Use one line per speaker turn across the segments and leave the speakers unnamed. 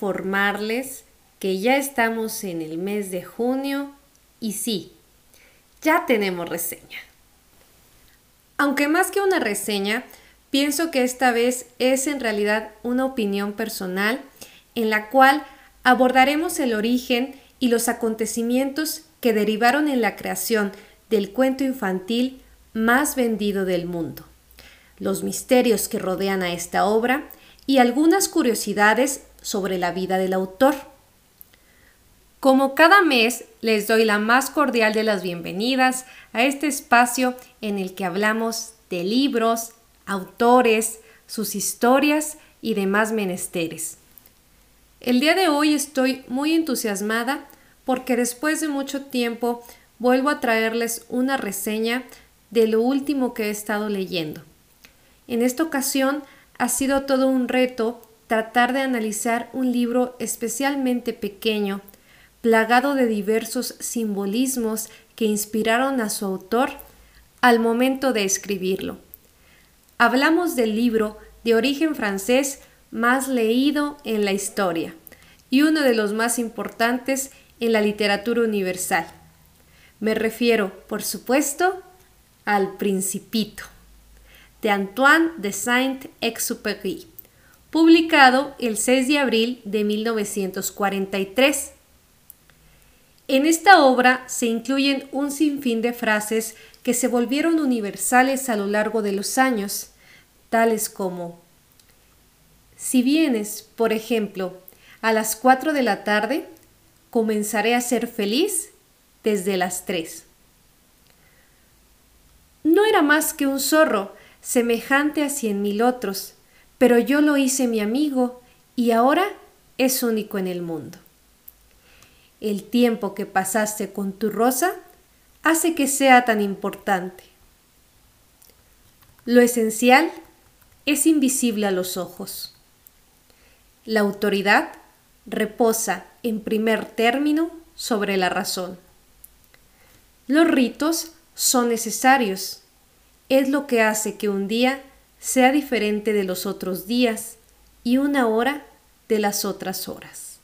informarles que ya estamos en el mes de junio y sí, ya tenemos reseña. Aunque más que una reseña, pienso que esta vez es en realidad una opinión personal en la cual abordaremos el origen y los acontecimientos que derivaron en la creación del cuento infantil más vendido del mundo, los misterios que rodean a esta obra y algunas curiosidades sobre la vida del autor. Como cada mes, les doy la más cordial de las bienvenidas a este espacio en el que hablamos de libros, autores, sus historias y demás menesteres. El día de hoy estoy muy entusiasmada porque después de mucho tiempo vuelvo a traerles una reseña de lo último que he estado leyendo. En esta ocasión ha sido todo un reto tratar de analizar un libro especialmente pequeño plagado de diversos simbolismos que inspiraron a su autor al momento de escribirlo. Hablamos del libro de origen francés más leído en la historia y uno de los más importantes en la literatura universal. Me refiero, por supuesto, al Principito, de Antoine de Saint-Exupéry, publicado el 6 de abril de 1943 en esta obra se incluyen un sinfín de frases que se volvieron universales a lo largo de los años, tales como Si vienes, por ejemplo, a las 4 de la tarde, comenzaré a ser feliz desde las 3. No era más que un zorro, semejante a cien mil otros, pero yo lo hice mi amigo y ahora es único en el mundo el tiempo que pasaste con tu rosa hace que sea tan importante. Lo esencial es invisible a los ojos. La autoridad reposa en primer término sobre la razón. Los ritos son necesarios. Es lo que hace que un día sea diferente de los otros días y una hora de las otras horas.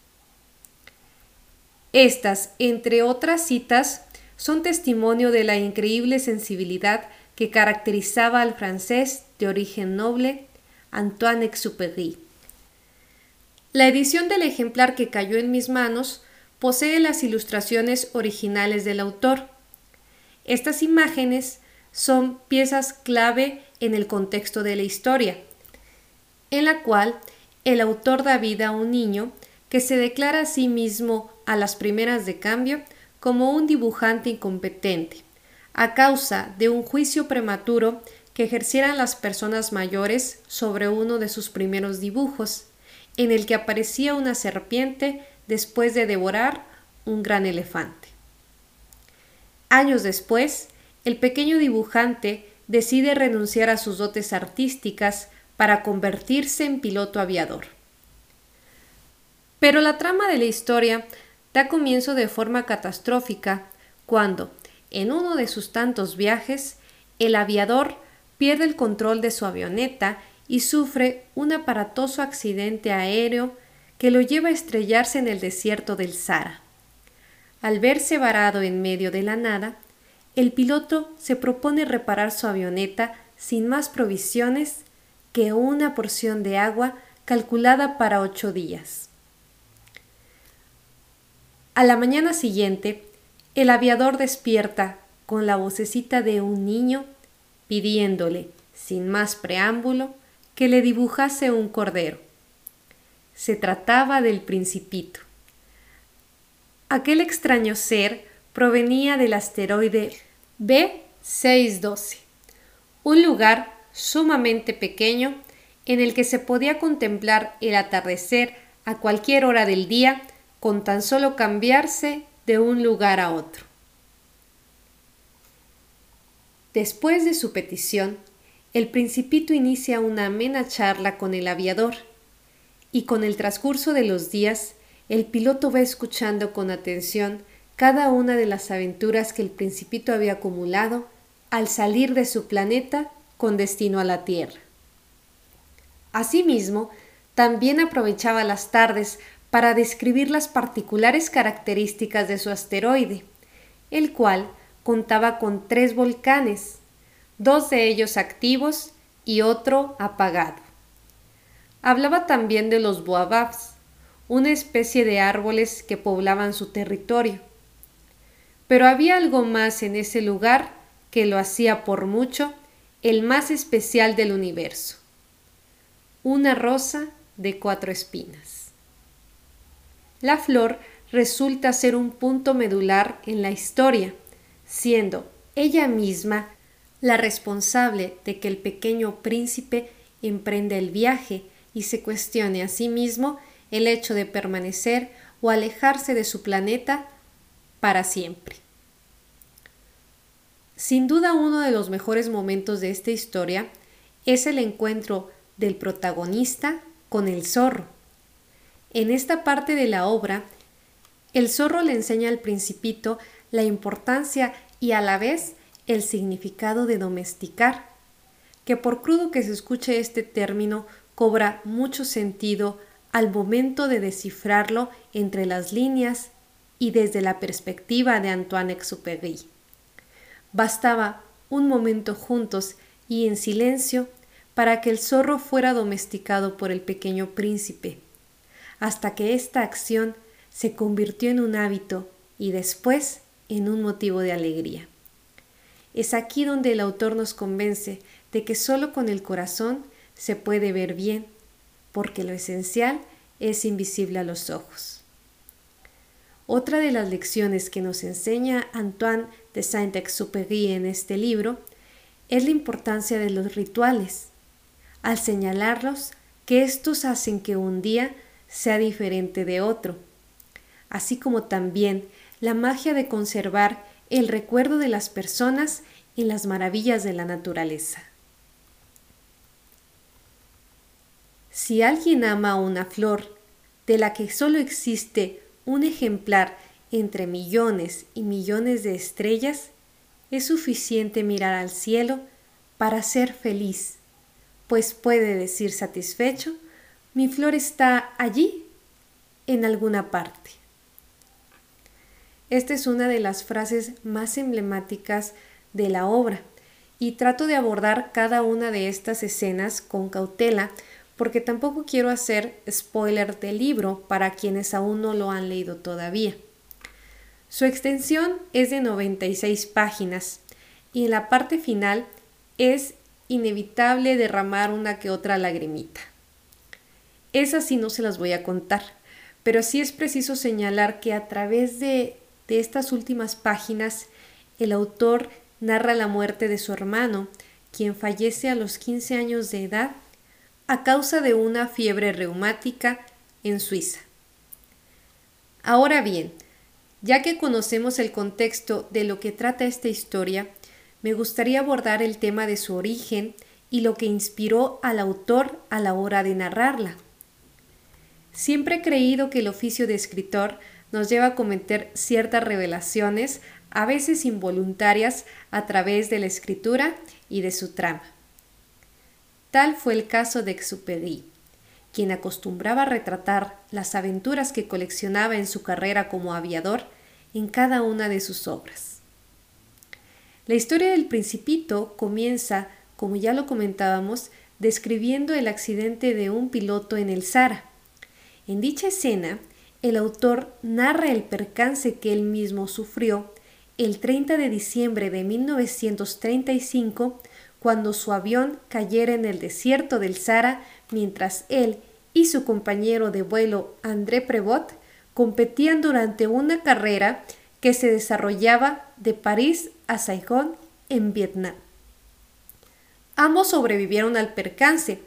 Estas, entre otras citas, son testimonio de la increíble sensibilidad que caracterizaba al francés de origen noble Antoine Exupéry. La edición del ejemplar que cayó en mis manos posee las ilustraciones originales del autor. Estas imágenes son piezas clave en el contexto de la historia, en la cual el autor da vida a un niño que se declara a sí mismo a las primeras de cambio como un dibujante incompetente, a causa de un juicio prematuro que ejercieran las personas mayores sobre uno de sus primeros dibujos, en el que aparecía una serpiente después de devorar un gran elefante. Años después, el pequeño dibujante decide renunciar a sus dotes artísticas para convertirse en piloto aviador. Pero la trama de la historia da comienzo de forma catastrófica cuando, en uno de sus tantos viajes, el aviador pierde el control de su avioneta y sufre un aparatoso accidente aéreo que lo lleva a estrellarse en el desierto del Sahara. Al verse varado en medio de la nada, el piloto se propone reparar su avioneta sin más provisiones que una porción de agua calculada para ocho días. A la mañana siguiente, el aviador despierta con la vocecita de un niño pidiéndole, sin más preámbulo, que le dibujase un cordero. Se trataba del principito. Aquel extraño ser provenía del asteroide B612, un lugar sumamente pequeño en el que se podía contemplar el atardecer a cualquier hora del día con tan solo cambiarse de un lugar a otro. Después de su petición, el principito inicia una amena charla con el aviador, y con el transcurso de los días, el piloto va escuchando con atención cada una de las aventuras que el principito había acumulado al salir de su planeta con destino a la Tierra. Asimismo, también aprovechaba las tardes para describir las particulares características de su asteroide, el cual contaba con tres volcanes, dos de ellos activos y otro apagado. Hablaba también de los boababs, una especie de árboles que poblaban su territorio. Pero había algo más en ese lugar que lo hacía por mucho el más especial del universo. Una rosa de cuatro espinas. La flor resulta ser un punto medular en la historia, siendo ella misma la responsable de que el pequeño príncipe emprenda el viaje y se cuestione a sí mismo el hecho de permanecer o alejarse de su planeta para siempre. Sin duda uno de los mejores momentos de esta historia es el encuentro del protagonista con el zorro. En esta parte de la obra, el zorro le enseña al principito la importancia y a la vez el significado de domesticar, que por crudo que se escuche este término, cobra mucho sentido al momento de descifrarlo entre las líneas y desde la perspectiva de Antoine Exupéry. Bastaba un momento juntos y en silencio para que el zorro fuera domesticado por el pequeño príncipe, hasta que esta acción se convirtió en un hábito y después en un motivo de alegría. Es aquí donde el autor nos convence de que solo con el corazón se puede ver bien, porque lo esencial es invisible a los ojos. Otra de las lecciones que nos enseña Antoine de Saint-Exupéry en este libro es la importancia de los rituales, al señalarlos que estos hacen que un día sea diferente de otro, así como también la magia de conservar el recuerdo de las personas y las maravillas de la naturaleza. Si alguien ama una flor de la que solo existe un ejemplar entre millones y millones de estrellas, es suficiente mirar al cielo para ser feliz, pues puede decir satisfecho, mi flor está allí, en alguna parte. Esta es una de las frases más emblemáticas de la obra y trato de abordar cada una de estas escenas con cautela porque tampoco quiero hacer spoiler del libro para quienes aún no lo han leído todavía. Su extensión es de 96 páginas y en la parte final es inevitable derramar una que otra lagrimita. Esas sí no se las voy a contar, pero sí es preciso señalar que a través de de estas últimas páginas, el autor narra la muerte de su hermano, quien fallece a los 15 años de edad a causa de una fiebre reumática en Suiza. Ahora bien, ya que conocemos el contexto de lo que trata esta historia, me gustaría abordar el tema de su origen y lo que inspiró al autor a la hora de narrarla. Siempre he creído que el oficio de escritor nos lleva a cometer ciertas revelaciones, a veces involuntarias, a través de la escritura y de su trama. Tal fue el caso de Exupéry, quien acostumbraba retratar las aventuras que coleccionaba en su carrera como aviador en cada una de sus obras. La historia del principito comienza, como ya lo comentábamos, describiendo el accidente de un piloto en el Sara. En dicha escena, el autor narra el percance que él mismo sufrió el 30 de diciembre de 1935 cuando su avión cayera en el desierto del Sahara mientras él y su compañero de vuelo André Prevot competían durante una carrera que se desarrollaba de París a Saigón en Vietnam. Ambos sobrevivieron al percance,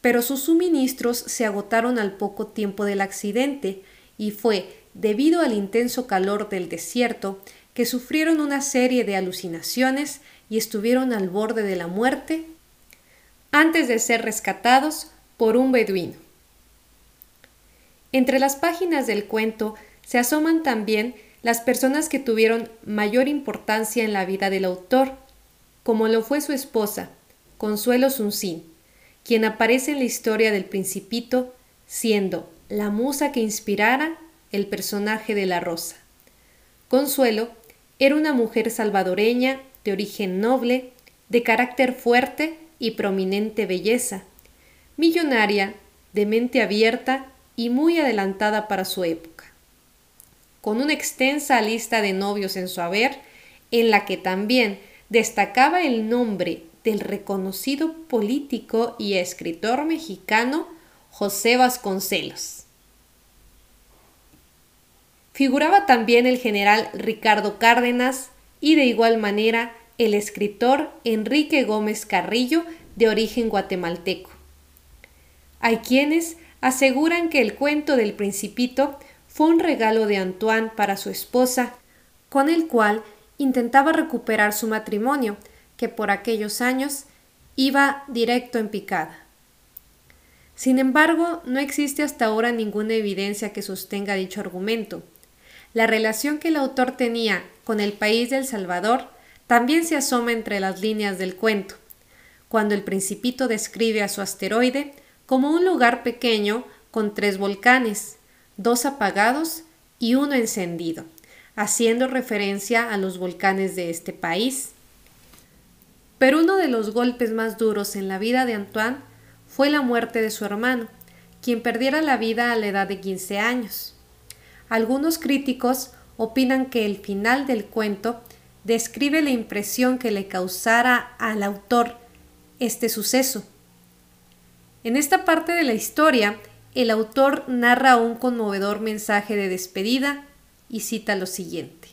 pero sus suministros se agotaron al poco tiempo del accidente, y fue debido al intenso calor del desierto que sufrieron una serie de alucinaciones y estuvieron al borde de la muerte antes de ser rescatados por un beduino. Entre las páginas del cuento se asoman también las personas que tuvieron mayor importancia en la vida del autor, como lo fue su esposa, Consuelo Suncín, quien aparece en la historia del Principito siendo la musa que inspirara el personaje de la rosa. Consuelo era una mujer salvadoreña de origen noble, de carácter fuerte y prominente belleza, millonaria, de mente abierta y muy adelantada para su época. Con una extensa lista de novios en su haber, en la que también destacaba el nombre del reconocido político y escritor mexicano José Vasconcelos. Figuraba también el general Ricardo Cárdenas y de igual manera el escritor Enrique Gómez Carrillo de origen guatemalteco. Hay quienes aseguran que el cuento del principito fue un regalo de Antoine para su esposa, con el cual intentaba recuperar su matrimonio, que por aquellos años iba directo en picada. Sin embargo, no existe hasta ahora ninguna evidencia que sostenga dicho argumento. La relación que el autor tenía con el país del Salvador también se asoma entre las líneas del cuento, cuando el principito describe a su asteroide como un lugar pequeño con tres volcanes, dos apagados y uno encendido, haciendo referencia a los volcanes de este país. Pero uno de los golpes más duros en la vida de Antoine fue la muerte de su hermano, quien perdiera la vida a la edad de 15 años. Algunos críticos opinan que el final del cuento describe la impresión que le causara al autor este suceso. En esta parte de la historia, el autor narra un conmovedor mensaje de despedida y cita lo siguiente.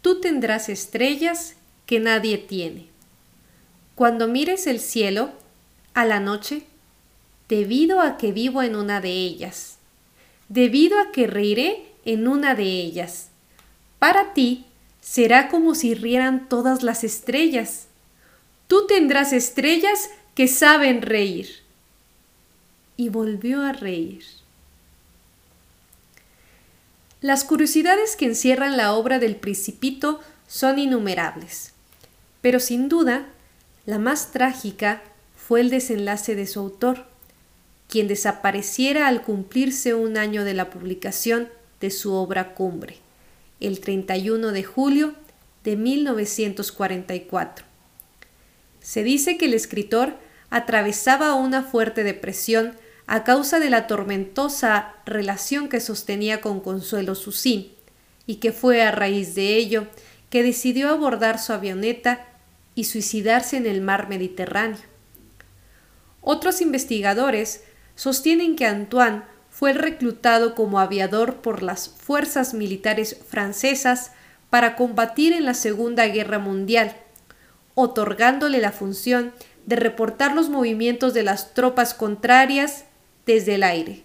Tú tendrás estrellas que nadie tiene. Cuando mires el cielo, a la noche, debido a que vivo en una de ellas, debido a que reiré en una de ellas, para ti será como si rieran todas las estrellas. Tú tendrás estrellas que saben reír. Y volvió a reír. Las curiosidades que encierran la obra del Principito son innumerables, pero sin duda la más trágica fue el desenlace de su autor, quien desapareciera al cumplirse un año de la publicación de su obra cumbre, el 31 de julio de 1944. Se dice que el escritor atravesaba una fuerte depresión a causa de la tormentosa relación que sostenía con Consuelo Susín, y que fue a raíz de ello que decidió abordar su avioneta y suicidarse en el mar Mediterráneo. Otros investigadores sostienen que Antoine fue reclutado como aviador por las fuerzas militares francesas para combatir en la Segunda Guerra Mundial, otorgándole la función de reportar los movimientos de las tropas contrarias desde el aire.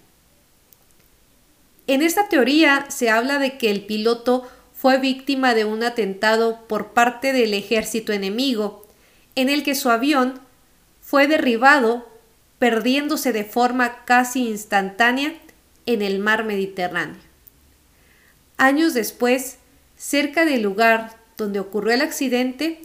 En esta teoría se habla de que el piloto fue víctima de un atentado por parte del ejército enemigo, en el que su avión fue derribado, perdiéndose de forma casi instantánea en el mar Mediterráneo. Años después, cerca del lugar donde ocurrió el accidente,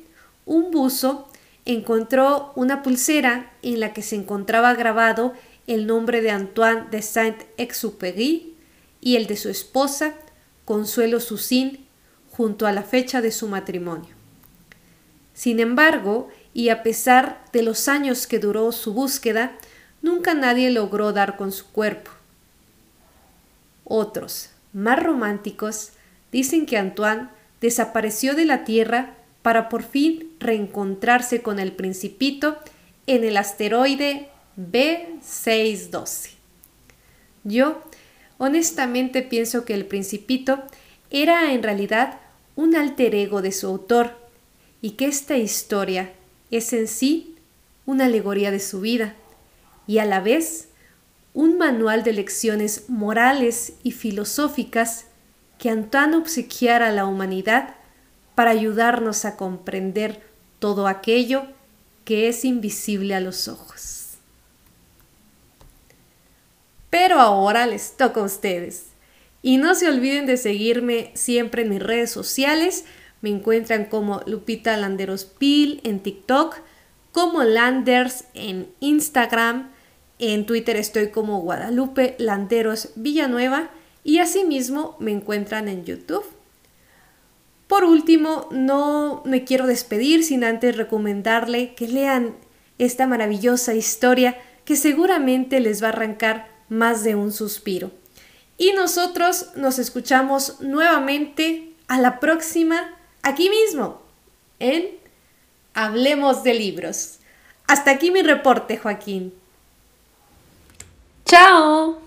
un buzo encontró una pulsera en la que se encontraba grabado el nombre de Antoine de Saint-Exupéry y el de su esposa, Consuelo Susín, junto a la fecha de su matrimonio. Sin embargo, y a pesar de los años que duró su búsqueda, nunca nadie logró dar con su cuerpo. Otros, más románticos, dicen que Antoine desapareció de la Tierra para por fin reencontrarse con el principito en el asteroide B612. Yo honestamente pienso que el principito era en realidad un alter ego de su autor y que esta historia es en sí una alegoría de su vida y a la vez un manual de lecciones morales y filosóficas que Antoine obsequiara a la humanidad para ayudarnos a comprender todo aquello que es invisible a los ojos. Pero ahora les toca a ustedes. Y no se olviden de seguirme siempre en mis redes sociales. Me encuentran como Lupita Landeros Pil en TikTok, como Landers en Instagram En Twitter estoy como Guadalupe Landeros Villanueva y asimismo me encuentran en YouTube. Por último, no me quiero despedir sin antes recomendarle que lean esta maravillosa historia que seguramente les va a arrancar más de un suspiro. Y nosotros nos escuchamos nuevamente a la próxima, aquí mismo, en Hablemos de Libros. Hasta aquí mi reporte, Joaquín.
Ciao.